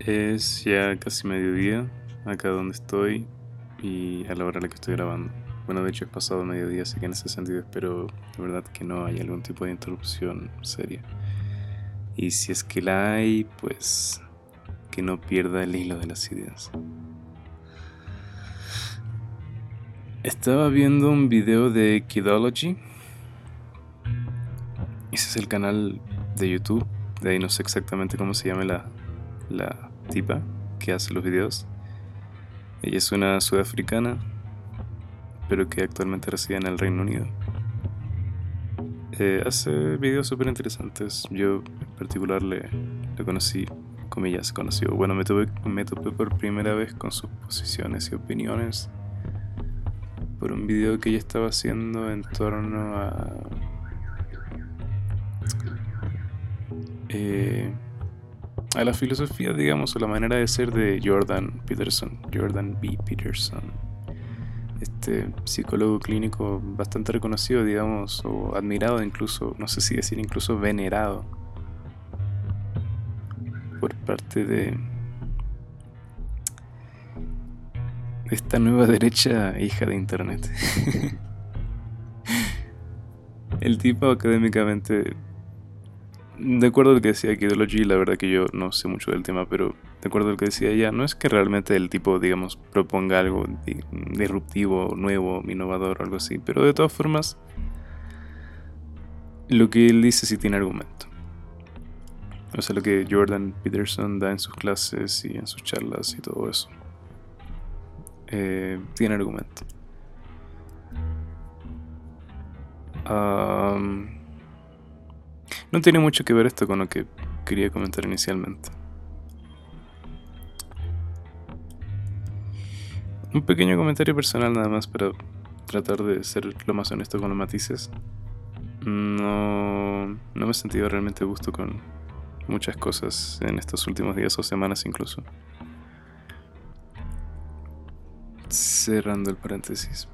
Es ya casi mediodía acá donde estoy y a la hora en la que estoy grabando. Bueno, de hecho es pasado mediodía, así que en ese sentido espero de verdad que no haya algún tipo de interrupción seria. Y si es que la hay, pues que no pierda el hilo de las ideas. Estaba viendo un video de Kidology. Ese es el canal de YouTube. De ahí no sé exactamente cómo se llama la, la tipa que hace los videos. Ella es una sudafricana, pero que actualmente reside en el Reino Unido. Eh, hace videos súper interesantes. Yo en particular le, le conocí, comillas, conoció. Bueno, me, tuve, me topé por primera vez con sus posiciones y opiniones por un video que ella estaba haciendo en torno a... Eh, a la filosofía, digamos, o la manera de ser de Jordan Peterson, Jordan B. Peterson, este psicólogo clínico bastante reconocido, digamos, o admirado incluso, no sé si decir incluso venerado por parte de esta nueva derecha hija de Internet. El tipo académicamente de acuerdo a lo que decía Ideology, la verdad que yo no sé mucho del tema, pero de acuerdo a lo que decía ella, no es que realmente el tipo, digamos, proponga algo disruptivo, nuevo, innovador o algo así, pero de todas formas, lo que él dice sí tiene argumento. O sea, lo que Jordan Peterson da en sus clases y en sus charlas y todo eso, eh, tiene argumento. No tiene mucho que ver esto con lo que quería comentar inicialmente. Un pequeño comentario personal nada más para tratar de ser lo más honesto con los matices. No, no me he sentido realmente gusto con muchas cosas en estos últimos días o semanas incluso. Cerrando el paréntesis.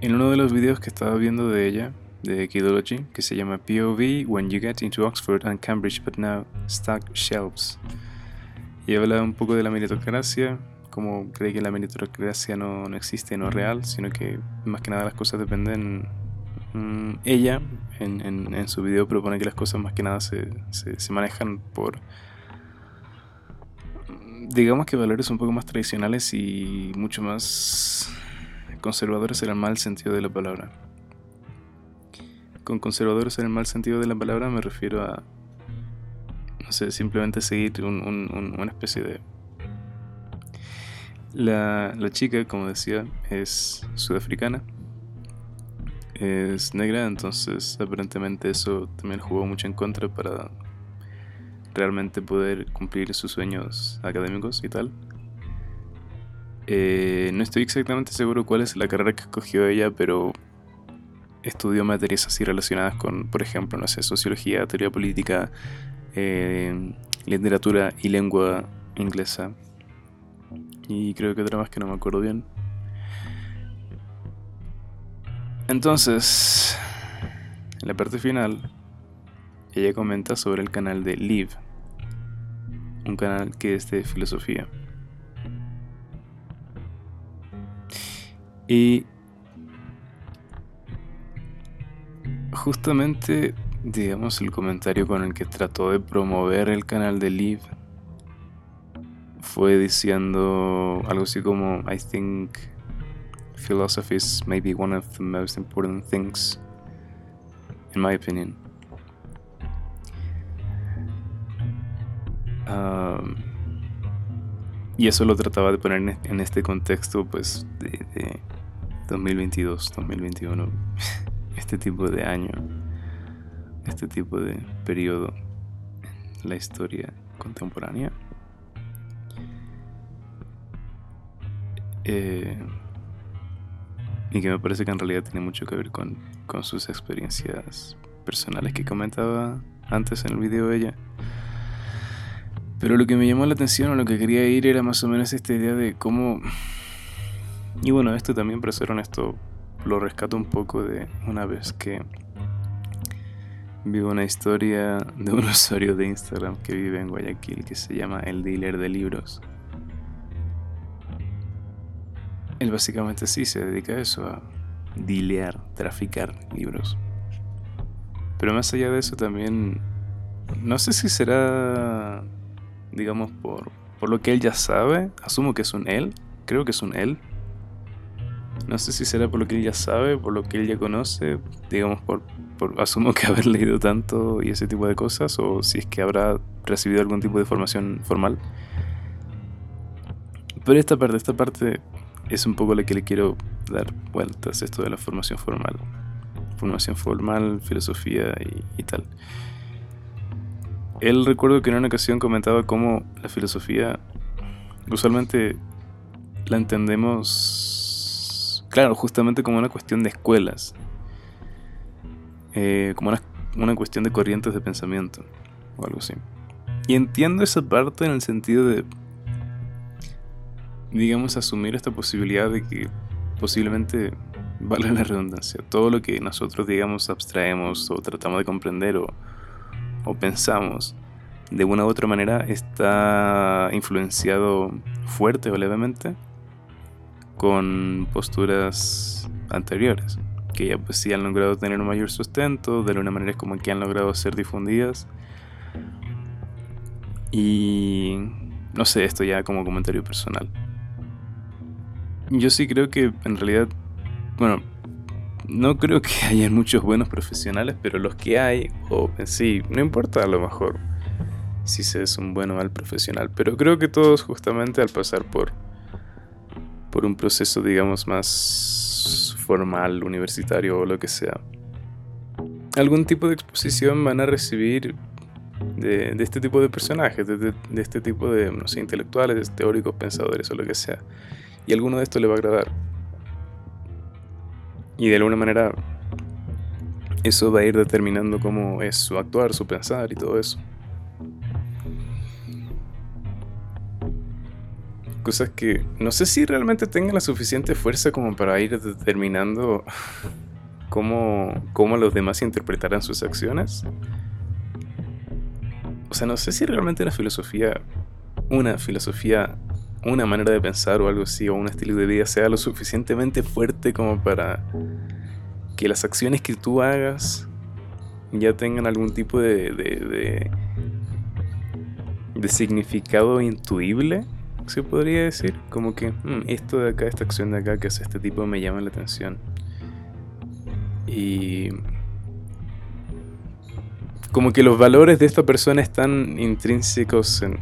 En uno de los videos que estaba viendo de ella, de Kidology que se llama POV When You Get Into Oxford and Cambridge But Now Stack Shelves. Y habla un poco de la meritocracia, como cree que la meritocracia no, no existe, no es real, sino que más que nada las cosas dependen. Mm, ella en, su video propone que las cosas más que nada se, se, se manejan por digamos que valores un poco más tradicionales y mucho más conservadores en el mal sentido de la palabra. Con conservadores en el mal sentido de la palabra me refiero a, no sé, simplemente seguir una especie de... La, la chica, como decía, es sudafricana, es negra, entonces aparentemente eso también jugó mucho en contra para realmente poder cumplir sus sueños académicos y tal. Eh, no estoy exactamente seguro cuál es la carrera que escogió ella, pero estudió materias así relacionadas con, por ejemplo, no sé, sociología, teoría política, eh, literatura y lengua inglesa. Y creo que otra más que no me acuerdo bien. Entonces, en la parte final, ella comenta sobre el canal de Live, un canal que es de filosofía. Y justamente, digamos, el comentario con el que trató de promover el canal de Live fue diciendo algo así como, I think philosophy is maybe one of the most important things, in my opinion. Y eso lo trataba de poner en este contexto, pues, de, de 2022, 2021. este tipo de año, este tipo de periodo en la historia contemporánea. Eh, y que me parece que en realidad tiene mucho que ver con, con sus experiencias personales que comentaba antes en el video de ella. Pero lo que me llamó la atención o lo que quería ir era más o menos esta idea de cómo... Y bueno, esto también, para ser honesto, lo rescato un poco de una vez que vivo una historia de un usuario de Instagram que vive en Guayaquil que se llama El Dealer de Libros. Él básicamente sí se dedica a eso, a dilear, traficar libros. Pero más allá de eso también, no sé si será, digamos, por, por lo que él ya sabe, asumo que es un él, creo que es un él. No sé si será por lo que él ya sabe, por lo que él ya conoce, digamos, por, por asumo que haber leído tanto y ese tipo de cosas, o si es que habrá recibido algún tipo de formación formal. Pero esta parte, esta parte es un poco la que le quiero dar vueltas, esto de la formación formal. Formación formal, filosofía y, tal. Él recuerdo que en una ocasión comentaba cómo la filosofía usualmente la entendemos, claro, justamente como una cuestión de escuelas, eh, como una, cuestión de corrientes de pensamiento o algo así. Y entiendo esa parte en el sentido de digamos, asumir esta posibilidad de que posiblemente, vale la redundancia, todo lo que nosotros, digamos, abstraemos o tratamos de comprender o, o pensamos, de una u otra manera está influenciado fuerte o levemente con posturas anteriores, que ya pues sí han logrado tener un mayor sustento, de alguna manera es como que han logrado ser difundidas. Y no sé, esto ya como comentario personal. Yo sí creo que en realidad, bueno, no creo que haya muchos buenos profesionales, pero los que hay, o en sí, no importa a lo mejor si se es un buen o mal profesional, pero creo que todos justamente al pasar por, por un proceso, digamos, más formal, universitario o lo que sea, algún tipo de exposición van a recibir de, este tipo de personajes, de, este tipo de, intelectuales, teóricos, pensadores o lo que sea y alguno de estos le va a agradar. Y de alguna manera eso va a ir determinando cómo es su actuar, su pensar y todo eso. Cosas que no sé si realmente tengan la suficiente fuerza como para ir determinando cómo, cómo los demás interpretarán sus acciones. O sea, no sé si realmente la filosofía, una filosofía una manera de pensar o algo así, o un estilo de vida sea lo suficientemente fuerte como para que las acciones que tú hagas ya tengan algún tipo de, de, de, significado intuible, se podría decir. Como que mm, esto de acá, esta acción de acá que hace este tipo me llama la atención. Y como que los valores de esta persona están intrínsecos en,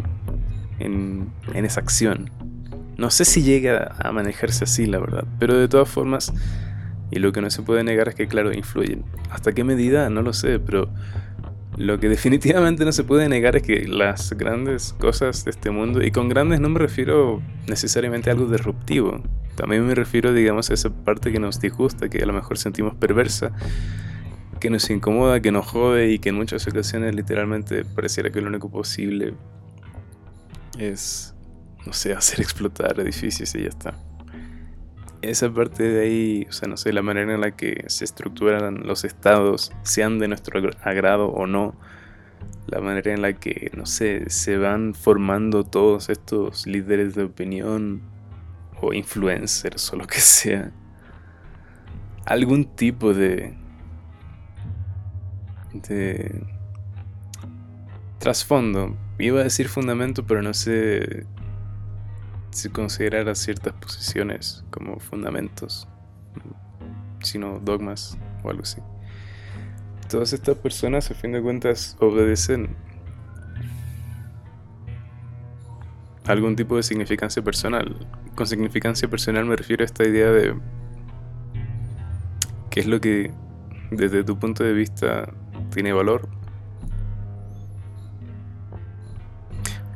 en, esa acción. No sé si llega a manejarse así, la verdad, pero de todas formas, y lo que no se puede negar es que, claro, influyen. ¿Hasta qué medida? No lo sé, pero lo que definitivamente no se puede negar es que las grandes cosas de este mundo, y con grandes no me refiero necesariamente a algo disruptivo, también me refiero, digamos, a esa parte que nos disgusta, que a lo mejor sentimos perversa, que nos incomoda, que nos jode y que en muchas ocasiones literalmente pareciera que lo único posible es, no sé, hacer explotar edificios y ya está. Esa parte de ahí, o sea, no sé, la manera en la que se estructuran los estados, sean de nuestro agrado o no, la manera en la que, no sé, se van formando todos estos líderes de opinión o influencers o lo que sea. Algún tipo de... de trasfondo Iba a decir fundamento, pero no sé si considerar ciertas posiciones como fundamentos, sino dogmas o algo así. Todas estas personas, a fin de cuentas, obedecen algún tipo de significancia personal. Con significancia personal me refiero a esta idea de qué es lo que desde tu punto de vista tiene valor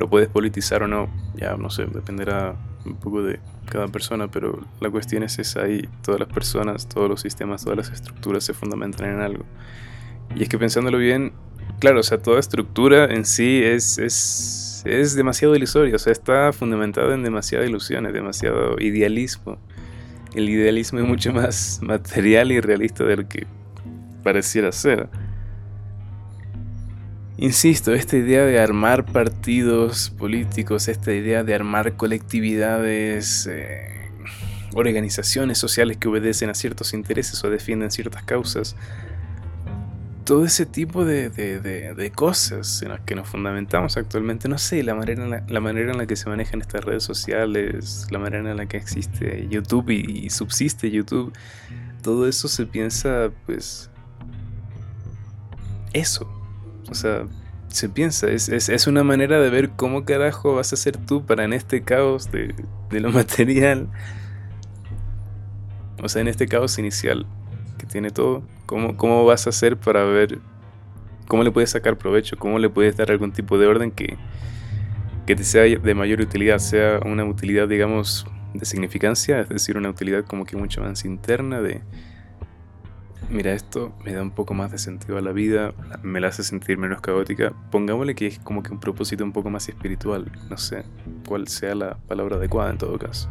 lo puedes politizar o no, ya no sé, dependerá un poco de cada persona, pero la cuestión es esa ahí, todas las personas, todos los sistemas, todas las estructuras se fundamentan en algo. Y es que pensándolo bien, claro, o sea, toda estructura en sí es, es, es demasiado ilusoria, o sea, está fundamentada en demasiadas ilusiones, demasiado idealismo. El idealismo es mucho más material y realista de lo que pareciera ser. Insisto, esta idea de armar partidos políticos, esta idea de armar colectividades, eh, organizaciones sociales que obedecen a ciertos intereses o defienden ciertas causas, todo ese tipo de, cosas en las que nos fundamentamos actualmente, no sé, la manera, en la, la, manera en la que se manejan estas redes sociales, la manera en la que existe YouTube y subsiste YouTube, todo eso se piensa, pues, eso, o sea, se piensa, es, es, una manera de ver cómo carajo vas a ser tú para en este caos de, lo material. O sea, en este caos inicial que tiene todo, ¿cómo, cómo vas a hacer para ver cómo le puedes sacar provecho, cómo le puedes dar algún tipo de orden que, que te sea de mayor utilidad, sea una utilidad, digamos, de significancia, es decir, una utilidad como que mucho más interna de mira, esto me da un poco más de sentido a la vida, me la hace sentir menos caótica. Pongámosle que es como que un propósito un poco más espiritual, no sé cuál sea la palabra adecuada en todo caso.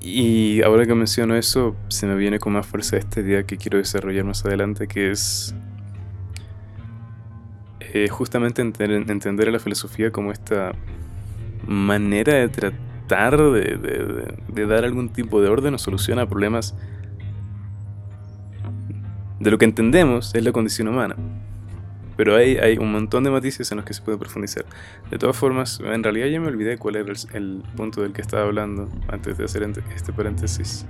Y ahora que menciono eso, se me viene con más fuerza esta idea que quiero desarrollar más adelante, que es eh, justamente entender, entender a la filosofía como esta manera de tratar de, dar algún tipo de orden o solución a problemas de lo que entendemos es la condición humana. Pero hay, hay un montón de matices en los que se puede profundizar. De todas formas, en realidad ya me olvidé cuál era el, punto del que estaba hablando antes de hacer este paréntesis.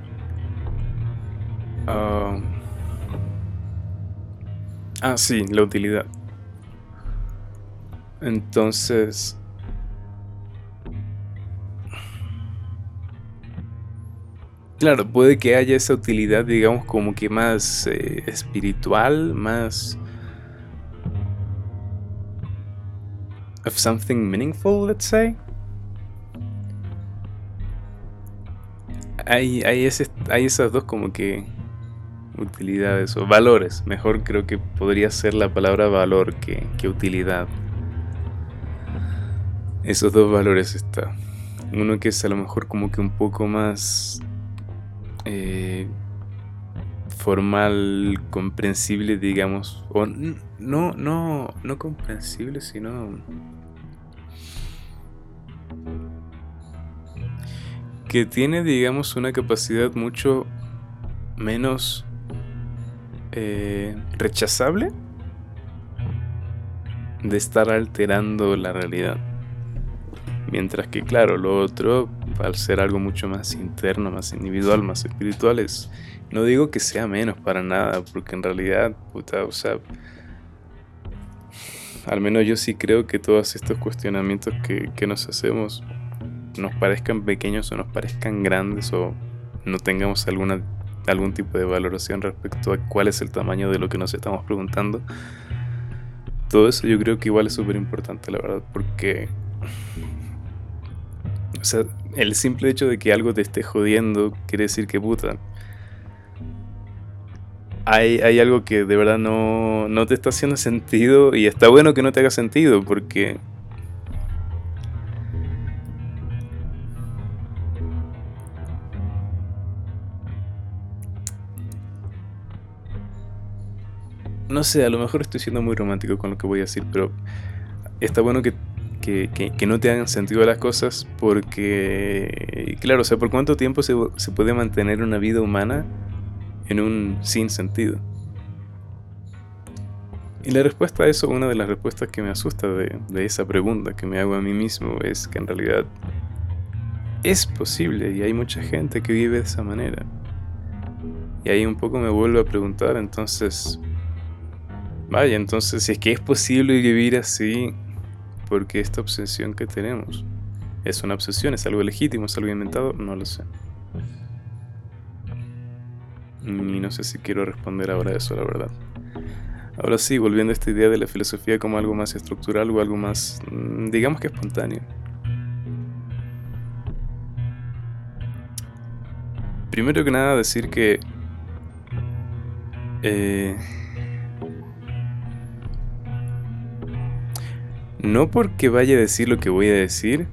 ah, ah sí, la utilidad. Entonces, Claro, puede que haya esa utilidad, digamos, como que más eh, espiritual, más... of something meaningful, let's say. Hay, hay, ese, hay esas dos como que utilidades o valores. Mejor creo que podría ser la palabra valor que, que utilidad. Esos dos valores está. Uno que es a lo mejor como que un poco más eh, formal, comprensible, digamos, o no, no, no comprensible, sino que tiene, digamos, una capacidad mucho menos eh, rechazable de estar alterando la realidad. Mientras que, claro, lo otro, al ser algo mucho más interno, más individual, más espiritual, es, no digo que sea menos para nada, porque en realidad, puta, o sea, al menos yo sí creo que todos estos cuestionamientos que, que nos hacemos, nos parezcan pequeños o nos parezcan grandes o no tengamos alguna, algún tipo de valoración respecto a cuál es el tamaño de lo que nos estamos preguntando, todo eso yo creo que igual es súper importante, la verdad, porque o sea, el simple hecho de que algo te esté jodiendo quiere decir que puta. Hay, hay algo que de verdad no, no te está haciendo sentido y está bueno que no te haga sentido porque no sé, a lo mejor estoy siendo muy romántico con lo que voy a decir, pero está bueno que que, no te hagan sentido las cosas porque, claro, o sea, ¿por cuánto tiempo se, puede mantener una vida humana en un sin sentido? Y la respuesta a eso, una de las respuestas que me asusta de, de, esa pregunta que me hago a mí mismo es que en realidad es posible y hay mucha gente que vive de esa manera. Y ahí un poco me vuelvo a preguntar, entonces, vaya, entonces si es que es posible vivir así, porque esta obsesión que tenemos es una obsesión, es algo legítimo, es algo inventado, no lo sé. Y no sé si quiero responder ahora eso, la verdad. Ahora sí, volviendo a esta idea de la filosofía como algo más estructural o algo más, mm, digamos que espontáneo. Primero que nada decir que... Eh, no porque vaya a decir lo que voy a decir,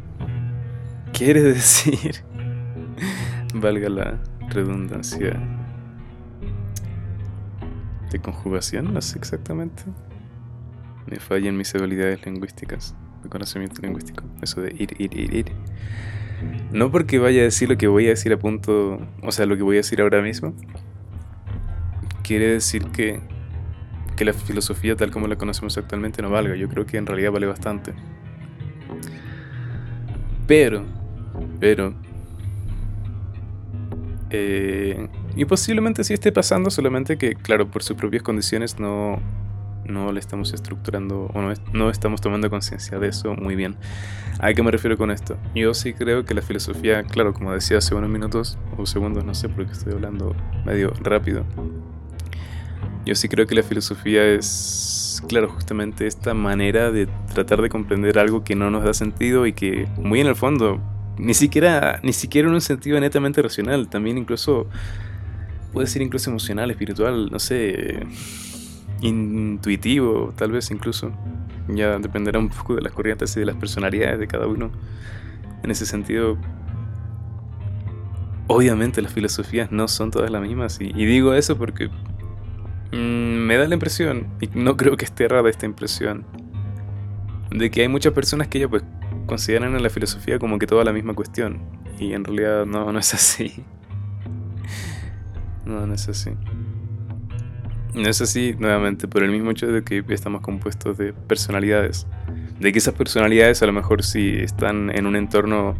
quiere decir, valga la redundancia, de conjugación, no sé exactamente. Me fallan mis habilidades lingüísticas, de conocimiento lingüístico. Eso de ir, ir, ir, ir. No porque vaya a decir lo que voy a decir a punto, o sea, lo que voy a decir ahora mismo. Quiere decir que, que la filosofía tal como la conocemos actualmente no valga. Yo creo que en realidad vale bastante. Pero, pero, eh, y posiblemente sí esté pasando, solamente que, claro, por sus propias condiciones no, no le estamos estructurando o no, no estamos tomando conciencia de eso muy bien. ¿A qué me refiero con esto? Yo sí creo que la filosofía, claro, como decía hace unos minutos o segundos, no sé porque estoy hablando medio rápido. Yo sí creo que la filosofía es, claro, justamente esta manera de tratar de comprender algo que no nos da sentido y que muy en el fondo, ni siquiera, ni siquiera en un sentido netamente racional, también incluso puede ser incluso emocional, espiritual, no sé, intuitivo, tal vez incluso. Ya dependerá un poco de las corrientes y de las personalidades de cada uno. En ese sentido, obviamente las filosofías no son todas las mismas. Y, digo eso porque mm, me da la impresión, y no creo que esté errada esta impresión, de que hay muchas personas que ya pues consideran a la filosofía como que toda la misma cuestión. Y en realidad no, no es así. No, no es así. No es así, nuevamente, por el mismo hecho de que estamos compuestos de personalidades. De que esas personalidades a lo mejor sí están en un entorno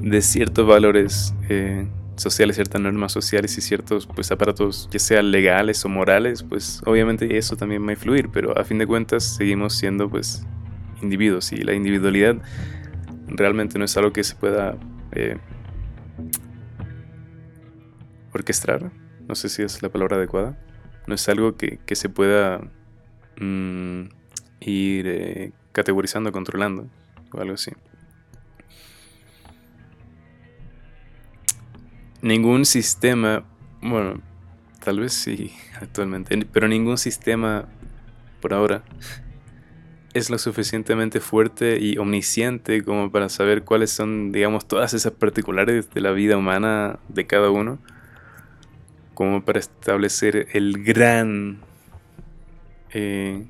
de ciertos valores eh, sociales, ciertas normas sociales y ciertos pues, aparatos, ya sean legales o morales, pues obviamente eso también va a influir, pero a fin de cuentas seguimos siendo pues individuos y la individualidad realmente no es algo que se pueda eh, orquestar, no sé si es la palabra adecuada no es algo que, se pueda mm, ir eh, categorizando, controlando o algo así. Ningún sistema, bueno, tal vez sí actualmente, pero ningún sistema por ahora es lo suficientemente fuerte y omnisciente como para saber cuáles son, digamos, todas esas particulares de la vida humana de cada uno como para establecer el gran eh,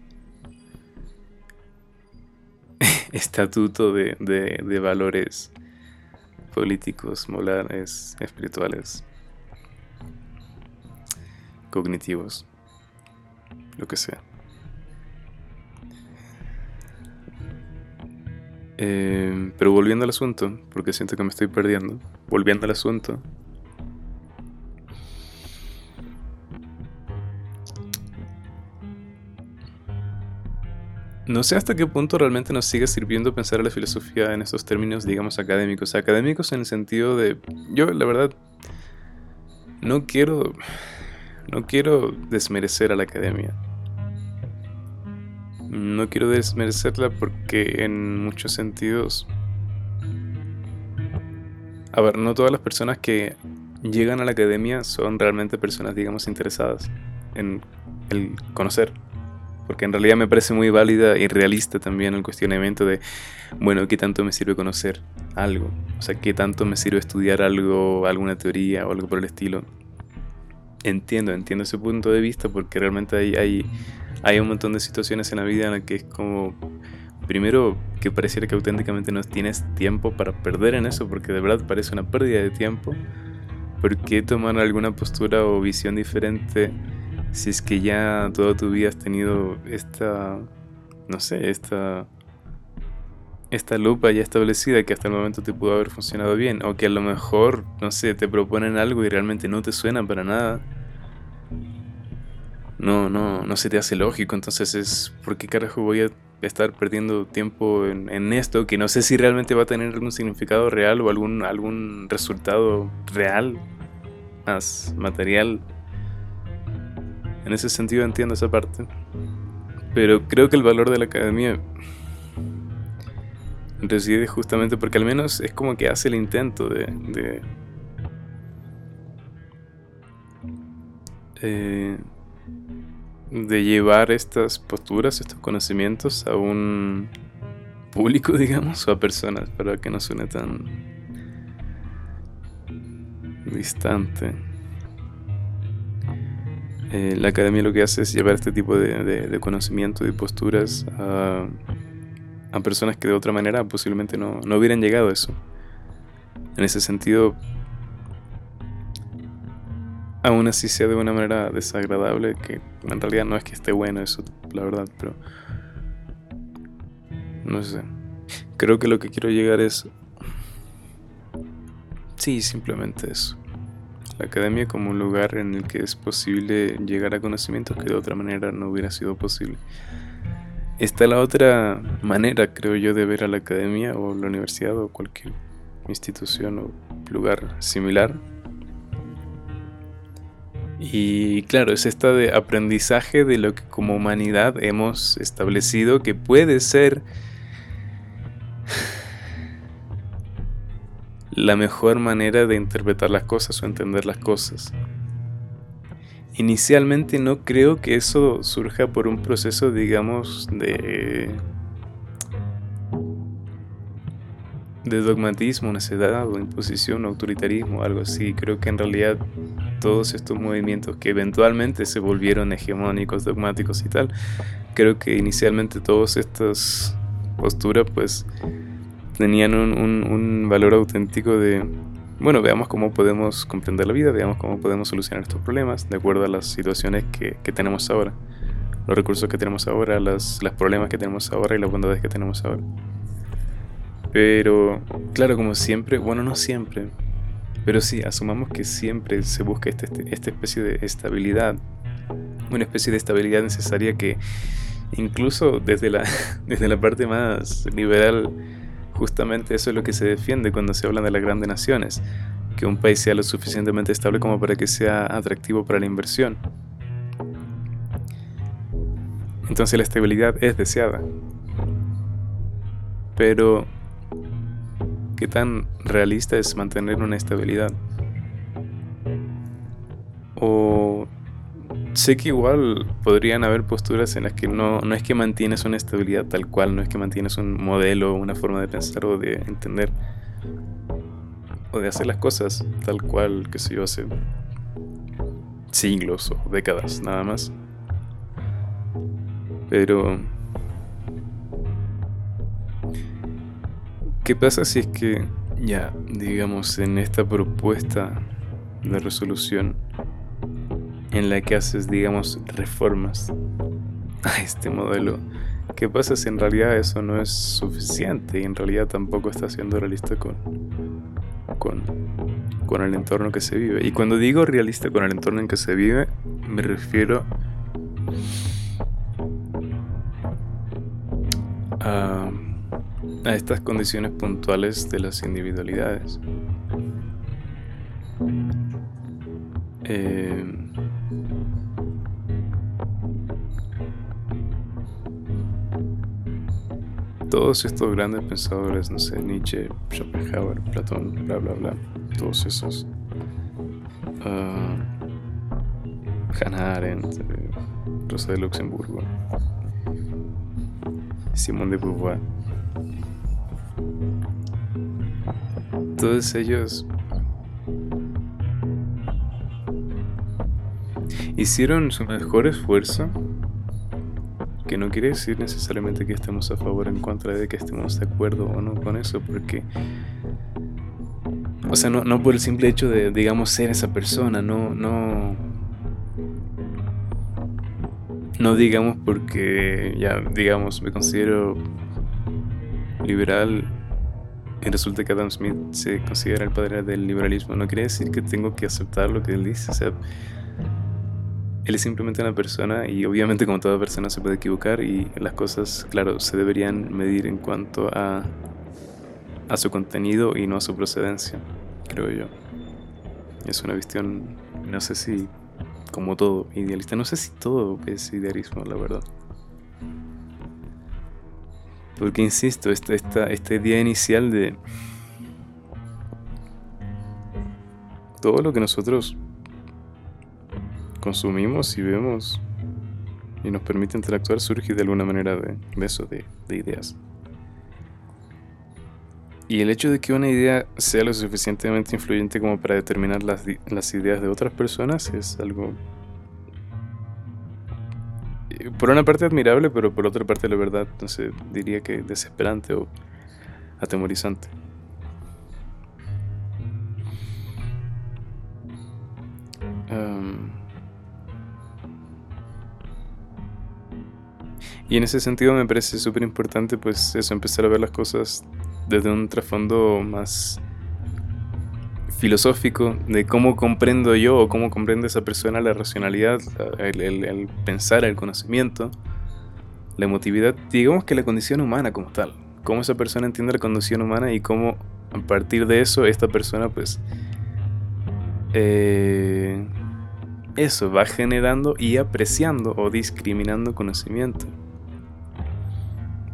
estatuto de, de, valores políticos, morales, espirituales, cognitivos, lo que sea. Eh, pero volviendo al asunto, porque siento que me estoy perdiendo, volviendo al asunto, No sé hasta qué punto realmente nos sigue sirviendo pensar a la filosofía en estos términos, digamos, académicos. Académicos en el sentido de... Yo, la verdad, no quiero... No quiero desmerecer a la academia. No quiero desmerecerla porque en muchos sentidos... A ver, no todas las personas que llegan a la academia son realmente personas, digamos, interesadas en el conocer porque en realidad me parece muy válida y realista también el cuestionamiento de, bueno, ¿qué tanto me sirve conocer algo? O sea, ¿qué tanto me sirve estudiar algo, alguna teoría o algo por el estilo? Entiendo, entiendo ese punto de vista porque realmente hay, hay, hay un montón de situaciones en la vida en las que es como, primero, que pareciera que auténticamente no tienes tiempo para perder en eso, porque de verdad parece una pérdida de tiempo. ¿Por qué tomar alguna postura o visión diferente? Si es que ya toda tu vida has tenido esta, no sé, esta, esta lupa ya establecida que hasta el momento te pudo haber funcionado bien, o que a lo mejor, no sé, te proponen algo y realmente no te suena para nada. No, no, no se te hace lógico, entonces es, ¿por qué carajo voy a estar perdiendo tiempo en, esto que no sé si realmente va a tener algún significado real o algún, algún resultado real, más material en ese sentido entiendo esa parte. Pero creo que el valor de la academia reside justamente porque al menos es como que hace el intento de, de, eh, llevar estas posturas, estos conocimientos a un público, digamos, o a personas, para que no suene tan distante. Eh, la academia lo que hace es llevar este tipo de, conocimiento y posturas a, personas que de otra manera posiblemente no, no hubieran llegado a eso. En ese sentido, aún así sea de una manera desagradable, que en realidad no es que esté bueno eso, la verdad, pero no sé. Creo que lo que quiero llegar es... Sí, simplemente eso. La academia como un lugar en el que es posible llegar a conocimientos que de otra manera no hubiera sido posible. Está la otra manera, creo yo, de ver a la academia o la universidad o cualquier institución o lugar similar. Y claro, es esta de aprendizaje de lo que como humanidad hemos establecido que puede ser la mejor manera de interpretar las cosas o entender las cosas. Inicialmente no creo que eso surja por un proceso, digamos, de dogmatismo, necedad o imposición, autoritarismo, algo así. Creo que en realidad todos estos movimientos que eventualmente se volvieron hegemónicos, dogmáticos y tal, creo que inicialmente todas estas posturas pues tenían un, valor auténtico de, bueno, veamos cómo podemos comprender la vida, veamos cómo podemos solucionar estos problemas de acuerdo a las situaciones que, tenemos ahora, los recursos que tenemos ahora, los problemas que tenemos ahora y las bondades que tenemos ahora. Pero, claro, como siempre, bueno, no siempre, pero sí, asumamos que siempre se busca este, este, esta especie de estabilidad, una especie de estabilidad necesaria que incluso desde la, desde la parte más liberal Justamente eso es lo que se defiende cuando se habla de las grandes naciones, que un país sea lo suficientemente estable como para que sea atractivo para la inversión. Entonces la estabilidad es deseada. Pero, ¿qué tan realista es mantener una estabilidad? ¿O sé que igual podrían haber posturas en las que no, no es que mantienes una estabilidad tal cual, no es que mantienes un modelo, una forma de pensar o de entender o de hacer las cosas tal cual que se yo hace siglos o décadas nada más. Pero ¿qué pasa si es que ya, digamos, en esta propuesta de resolución en la que haces, digamos, reformas a este modelo. ¿Qué pasa si en realidad eso no es suficiente y en realidad tampoco está siendo realista con, con, con el entorno que se vive? Y cuando digo realista con el entorno en que se vive, me refiero a, a estas condiciones puntuales de las individualidades. Eh, todos estos grandes pensadores, no sé, Nietzsche, Schopenhauer, Platón, bla, bla, bla, todos esos. Uh, Hannah Arendt, Rosa de Luxemburgo, Simón de Beauvoir. Todos ellos hicieron su mejor esfuerzo que no quiere decir necesariamente que estemos a favor o en contra de que estemos de acuerdo o no con eso, porque... O sea, no, no por el simple hecho de, digamos, ser esa persona, no, no... No digamos porque ya, digamos, me considero liberal y resulta que Adam Smith se considera el padre del liberalismo. No quiere decir que tengo que aceptar lo que él dice. O sea, él es simplemente una persona y obviamente como toda persona se puede equivocar y las cosas, claro, se deberían medir en cuanto a, a su contenido y no a su procedencia, creo yo. Es una visión, no sé si como todo idealista, no sé si todo es idealismo, la verdad. Porque insisto, esta, esta, esta idea inicial de todo lo que nosotros consumimos y vemos y nos permite interactuar surge de alguna manera de, eso, de, ideas. Y el hecho de que una idea sea lo suficientemente influyente como para determinar las, las ideas de otras personas es algo por una parte admirable, pero por otra parte la verdad, entonces diría que desesperante o atemorizante. Y en ese sentido me parece súper importante pues eso, empezar a ver las cosas desde un trasfondo más filosófico de cómo comprendo yo o cómo comprende esa persona la racionalidad, el, pensar, el conocimiento, la emotividad, digamos que la condición humana como tal, cómo esa persona entiende la condición humana y cómo a partir de eso esta persona pues eh, eso va generando y apreciando o discriminando conocimiento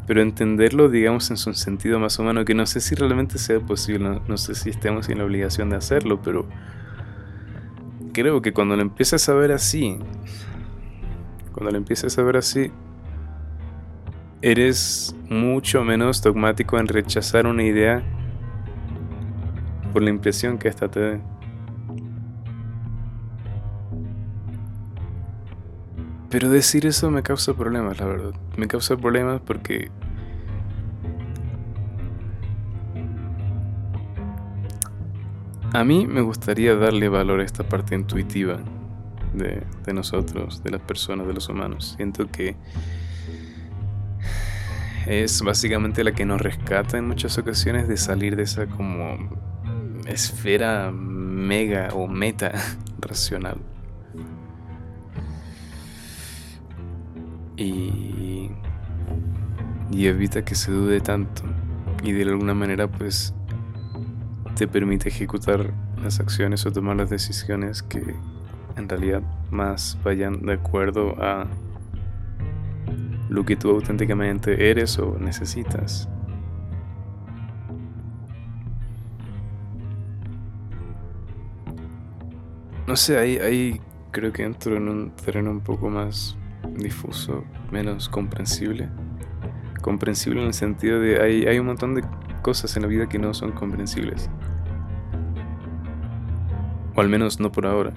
pero entenderlo, digamos, en su sentido más humano, que no sé si realmente sea posible, no, sé si estemos en la obligación de hacerlo, pero creo que cuando lo empiezas a ver así, cuando lo empiezas a ver así, eres mucho menos dogmático en rechazar una idea por la impresión que ésta te dé. Pero decir eso me causa problemas, la verdad. Me causa problemas porque... A mí me gustaría darle valor a esta parte intuitiva de, de nosotros, de las personas, de los humanos. Siento que es básicamente la que nos rescata en muchas ocasiones de salir de esa como esfera mega o meta racional. Y, y evita que se dude tanto y de alguna manera pues te permite ejecutar las acciones o tomar las decisiones que en realidad más vayan de acuerdo a lo que tú auténticamente eres o necesitas. No sé, ahí, ahí creo que entro en un terreno un poco más difuso, menos comprensible. Comprensible en el sentido de hay, hay un montón de cosas en la vida que no son comprensibles. O al menos no por ahora.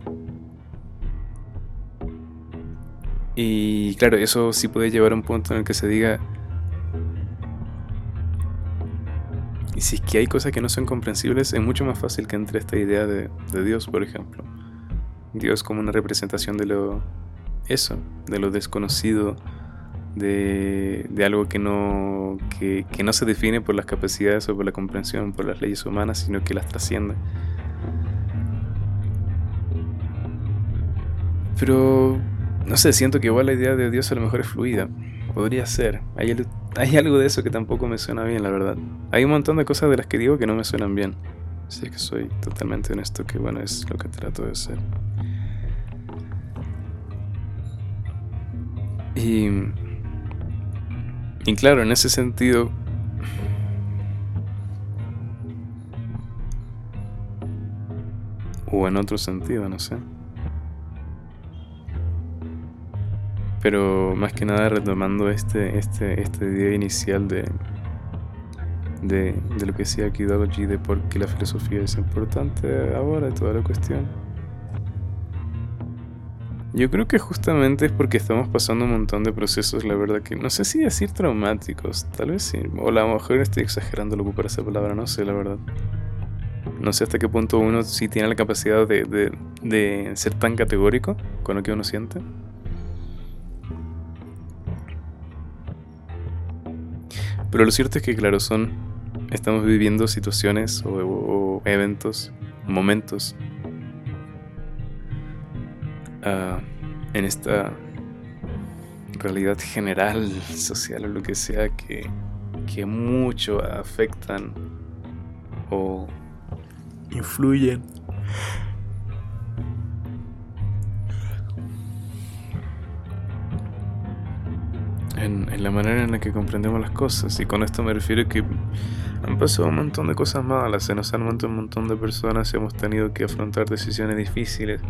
Y claro, eso sí puede llevar a un punto en el que se diga, y si es que hay cosas que no son comprensibles, es mucho más fácil que entre esta idea de, de Dios, por ejemplo. Dios como una representación de lo, eso, de lo desconocido, de, algo que no, que, no se define por las capacidades o por la comprensión, por las leyes humanas, sino que las trasciende. Pero, no sé, siento que igual la idea de Dios a lo mejor es fluida. Podría ser. Hay, hay algo de eso que tampoco me suena bien, la verdad. Hay un montón de cosas de las que digo que no me suenan bien. Así que soy totalmente honesto, que bueno, es lo que trato de ser. Y, y claro, en ese sentido, o en otro sentido, no sé. Pero más que nada retomando este, este, este idea inicial de, de, de lo que decía Kidology, de por qué la filosofía es importante ahora toda la cuestión. Yo creo que justamente es porque estamos pasando un montón de procesos, la verdad que no sé si decir traumáticos, tal vez sí, o a lo mejor estoy exagerando lo que para esa palabra, no sé, la verdad. No sé hasta qué punto uno sí tiene la capacidad de, de ser tan categórico con lo que uno siente. Pero lo cierto es que, claro, son. Estamos viviendo situaciones o, o eventos, momentos Ah, en esta realidad general, social o lo que sea, que, que mucho afectan o influyen en, en, la manera en la que comprendemos las cosas. Y con esto me refiero a que han pasado un montón de cosas malas, se nos han muerto un montón de personas y hemos tenido que afrontar decisiones difíciles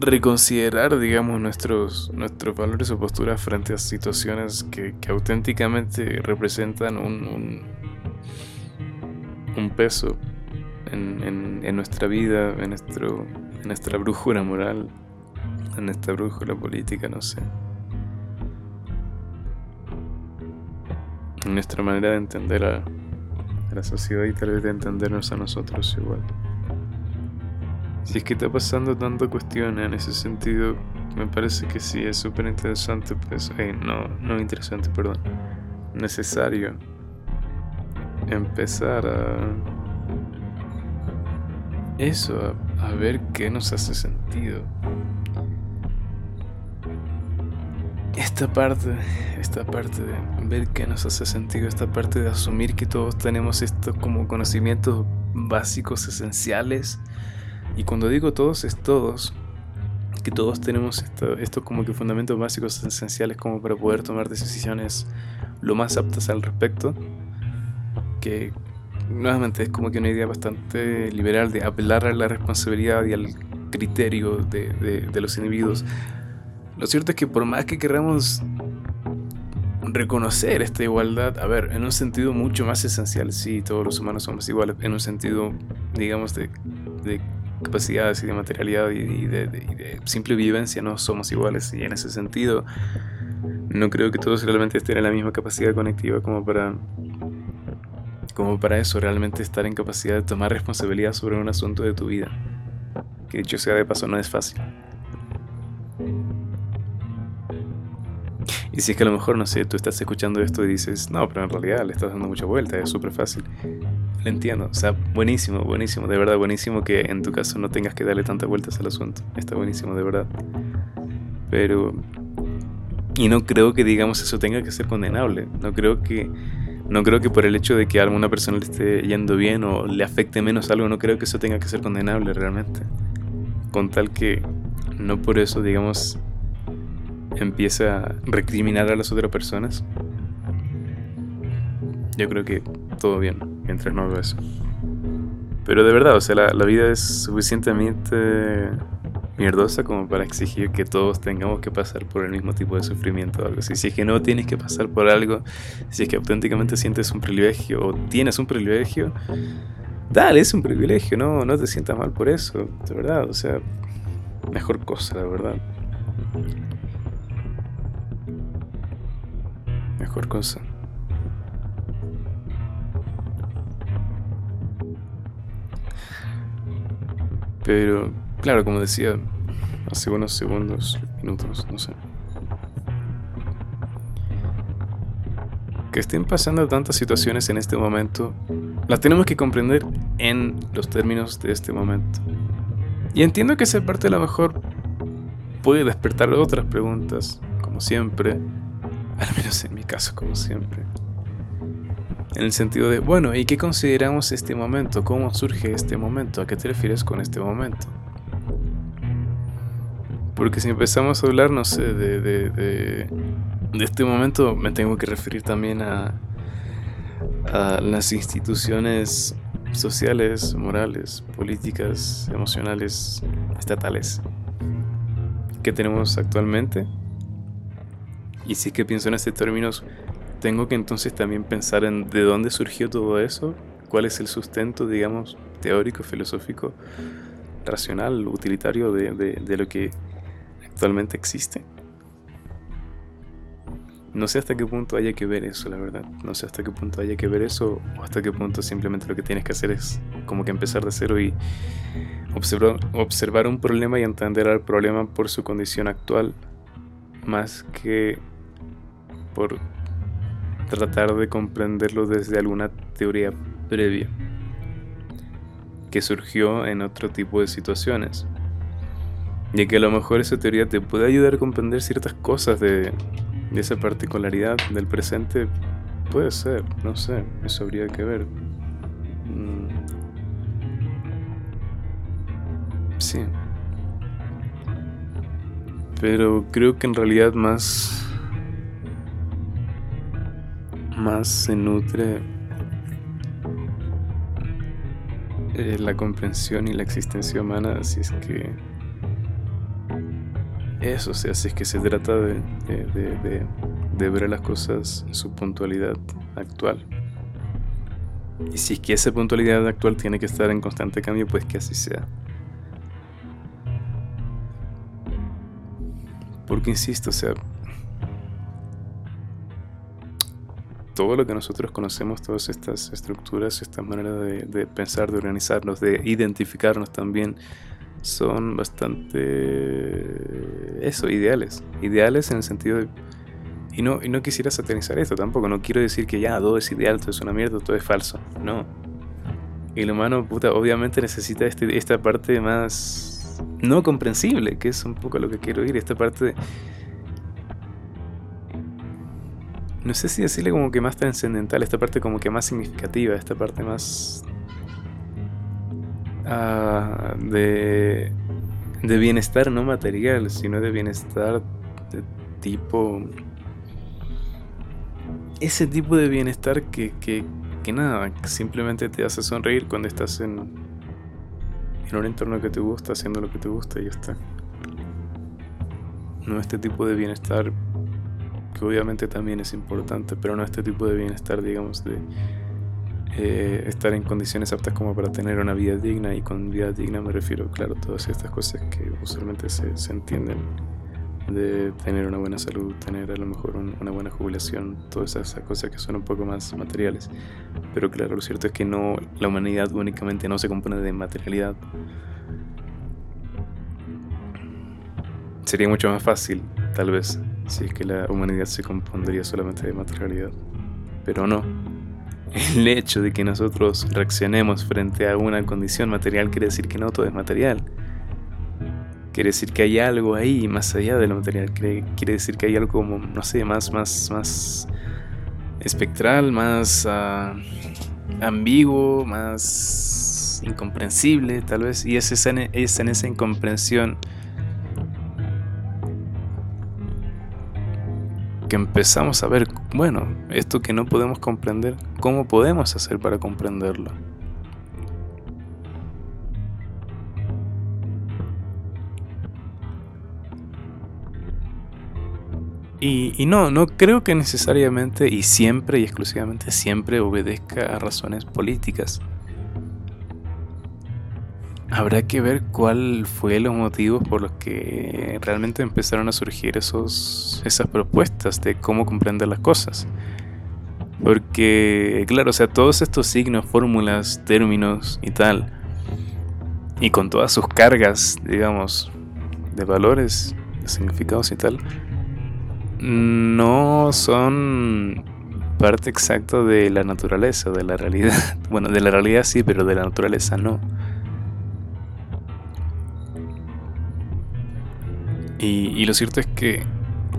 reconsiderar, digamos, nuestros, nuestros valores o posturas frente a situaciones que, que auténticamente representan un, un, peso en, en, nuestra vida, en, nuestro, en nuestra brújula moral, en nuestra brújula política, no sé. En nuestra manera de entender a la sociedad y tal vez de entendernos a nosotros igual. Si es que está pasando tanta cuestión en ese sentido, me parece que sí es súper interesante, pues, eh, no, no interesante, perdón, necesario empezar a eso, a, a ver qué nos hace sentido. esta parte, esta parte de ver qué nos hace sentido, esta parte de asumir que todos tenemos estos como conocimientos básicos, esenciales. Y cuando digo todos, es todos. Que todos tenemos estos como que fundamentos básicos, esenciales como para poder tomar decisiones lo más aptas al respecto. Que nuevamente es como que una idea bastante liberal de apelar a la responsabilidad y al criterio de, de los individuos lo cierto es que por más que queramos reconocer esta igualdad, a ver, en un sentido mucho más esencial, sí, todos los humanos somos iguales, en un sentido, digamos, de, capacidades y de materialidad y, de, simple vivencia, no somos iguales, y en ese sentido, no creo que todos realmente estén en la misma capacidad conectiva como para como para eso, realmente estar en capacidad de tomar responsabilidad sobre un asunto de tu vida. Que dicho sea de paso, no es fácil. Y si es que a lo mejor, no sé, tú estás escuchando esto y dices, no, pero en realidad le estás dando mucha vuelta, es súper fácil. Lo entiendo, o sea, buenísimo, buenísimo, de verdad buenísimo que en tu caso no tengas que darle tantas vueltas al asunto. Está buenísimo, de verdad. Pero... Y no creo que digamos eso tenga que ser condenable. No creo que... No creo que por el hecho de que a alguna persona le esté yendo bien o le afecte menos algo, no creo que eso tenga que ser condenable realmente. Con tal que no por eso, digamos, empieza a recriminar a las otras personas, yo creo que todo bien, mientras no haga eso. Pero de verdad, o sea, la, vida es suficientemente mierdosa como para exigir que todos tengamos que pasar por el mismo tipo de sufrimiento o algo así. Si es que no tienes que pasar por algo, si es que auténticamente sientes un privilegio o tienes un privilegio, dale, es un privilegio, no, no te sientas mal por eso, de verdad, o sea, mejor cosa, la verdad. mejor cosa. Pero, claro, como decía hace unos segundos, minutos, no sé. Que estén pasando tantas situaciones en este momento, las tenemos que comprender en los términos de este momento. Y entiendo que esa parte a lo mejor puede despertar otras preguntas, como siempre, al menos en mi caso, como siempre. En el sentido de, bueno, ¿y qué consideramos este momento? ¿Cómo surge este momento? ¿A qué te refieres con este momento? Porque si empezamos a hablar, no sé, de, de, este momento, me tengo que referir también a, las instituciones sociales, morales, políticas, emocionales, estatales que tenemos actualmente y es que pienso en estos términos, tengo que entonces también pensar en de dónde surgió todo eso, cuál es el sustento, digamos, teórico, filosófico, racional, utilitario de, de, lo que actualmente existe. No sé hasta qué punto haya que ver eso, la verdad. No sé hasta qué punto haya que ver eso o hasta qué punto simplemente lo que tienes que hacer es como que empezar de cero y observar, observar un problema y entender al problema por su condición actual más que por tratar de comprenderlo desde alguna teoría previa que surgió en otro tipo de situaciones. Y que a lo mejor esa teoría te puede ayudar a comprender ciertas cosas de, esa particularidad del presente. Puede ser, no sé, eso habría que ver. Mm. Sí. Pero creo que en realidad más más se nutre eh, la comprensión y la existencia humana si es que eso, o sea, si es que se trata de, de, de, ver las cosas en su puntualidad actual. Y si es que esa puntualidad actual tiene que estar en constante cambio, pues que así sea. Porque insisto, o sea, todo lo que nosotros conocemos, todas estas estructuras, esta manera de, pensar, de organizarnos, de identificarnos también, son bastante eso, ideales. Ideales en el sentido de... Y no, no quisiera satanizar esto tampoco, no quiero decir que ya todo es ideal, todo es una mierda, todo es falso. No. El humano, puta, obviamente necesita este, esta parte más no comprensible, que es un poco lo que quiero ir, esta parte No sé si decirle como que más trascendental, esta parte como que más significativa, esta parte más Ah, de, de bienestar no material, sino de bienestar de tipo... Ese tipo de bienestar que, que, que nada, simplemente te hace sonreír cuando estás en, en un entorno que te gusta, haciendo lo que te gusta y ya está. No este tipo de bienestar que obviamente también es importante, pero no este tipo de bienestar, digamos, de eh, estar en condiciones aptas como para tener una vida digna y con vida digna me refiero, claro, a todas estas cosas que usualmente se, se entienden de tener una buena salud, tener a lo mejor una buena jubilación, todas esas cosas que son un poco más materiales. Pero claro, lo cierto es que no, la humanidad únicamente no se compone de materialidad. Sería mucho más fácil, tal vez, si es que la humanidad se compondría solamente de materialidad. Pero no, el hecho de que nosotros reaccionemos frente a una condición material quiere decir que no todo es material. Quiere decir que hay algo ahí más allá de lo material. Quiere, decir que hay algo como, no sé, más, más, más espectral, más uh, ambiguo, más incomprensible, tal vez. Y es, es en esa incomprensión que empezamos a ver, bueno, esto que no podemos comprender, ¿cómo podemos hacer para comprenderlo? Y, y, no, no creo que necesariamente y siempre y exclusivamente siempre obedezca a razones políticas. Habrá que ver cuál fue los motivos por los que realmente empezaron a surgir esos, esas propuestas de cómo comprender las cosas. Porque, claro, o sea, todos estos signos, fórmulas, términos y tal, y con todas sus cargas, digamos, de valores, de significados y tal, no son parte exacta de la naturaleza, de la realidad. Bueno, de la realidad sí, pero de la naturaleza no. Y, lo cierto es que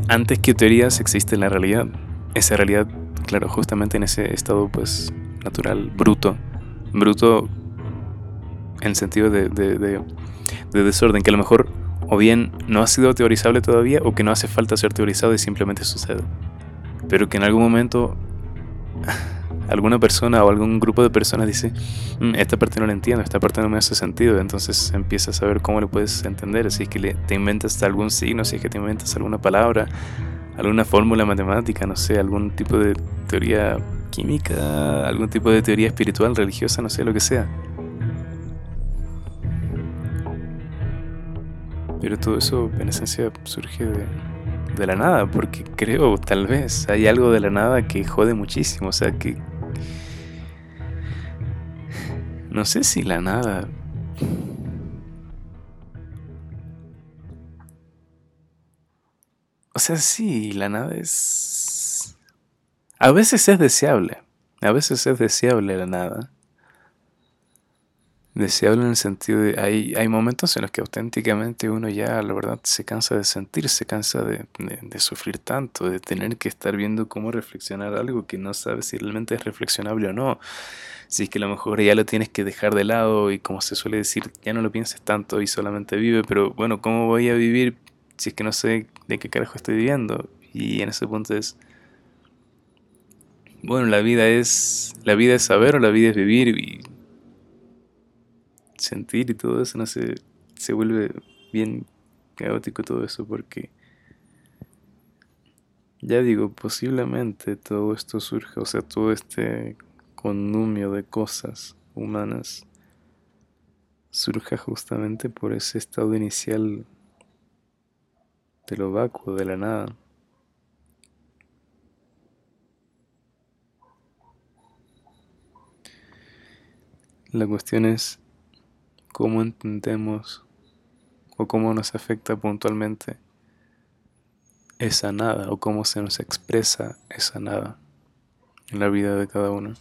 antes que teorías existe la realidad. Esa realidad, claro, justamente en ese estado pues natural, bruto. Bruto en el sentido de, de, desorden, que a lo mejor o bien no ha sido teorizable todavía o que no hace falta ser teorizado y simplemente sucede. Pero que en algún momento alguna persona o algún grupo de personas dice, mm, esta parte no la entiendo, esta parte no me hace sentido, entonces empiezas a ver cómo lo puedes entender, si es que te inventas algún signo, si es que te inventas alguna palabra, alguna fórmula matemática, no sé, algún tipo de teoría química, algún tipo de teoría espiritual, religiosa, no sé, lo que sea. Pero todo eso en esencia surge de, de la nada, porque creo, tal vez, hay algo de la nada que jode muchísimo, o sea, que no sé si la nada... O sea, sí, la nada es... A veces es deseable. A veces es deseable la nada. Deseable en el sentido de... Hay, hay momentos en los que auténticamente uno ya, la verdad, se cansa de sentir, se cansa de, de sufrir tanto, de tener que estar viendo cómo reflexionar algo que no sabe si realmente es reflexionable o no si es que a lo mejor ya lo tienes que dejar de lado y como se suele decir, ya no lo pienses tanto y solamente vive, pero bueno, ¿cómo voy a vivir si es que no sé de qué carajo estoy viviendo? Y en ese punto es, bueno, la vida es, la vida es saber o la vida es vivir y sentir y todo eso, no se vuelve bien caótico todo eso porque ya digo, posiblemente todo esto surja, o sea, todo este connumio de cosas humanas surja justamente por ese estado inicial de lo vacuo, de la nada. La cuestión es cómo entendemos o cómo nos afecta puntualmente esa nada o cómo se nos expresa esa nada en la vida de cada uno.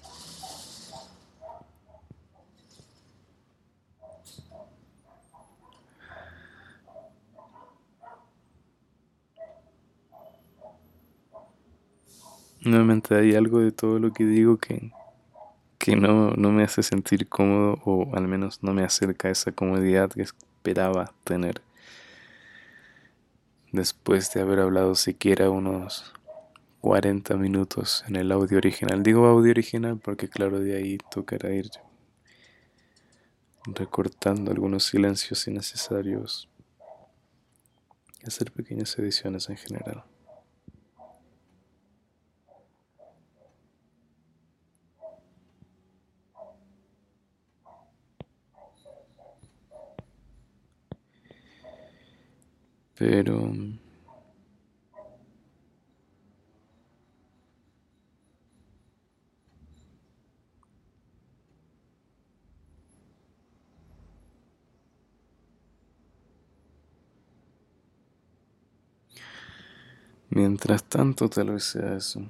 Nuevamente hay algo de todo lo que digo que, que no, no me hace sentir cómodo o al menos no me acerca a esa comodidad que esperaba tener después de haber hablado siquiera unos 40 minutos en el audio original. Digo audio original porque claro, de ahí tocará ir recortando algunos silencios innecesarios hacer pequeñas ediciones en general. Pero... Mientras tanto, tal vez sea eso.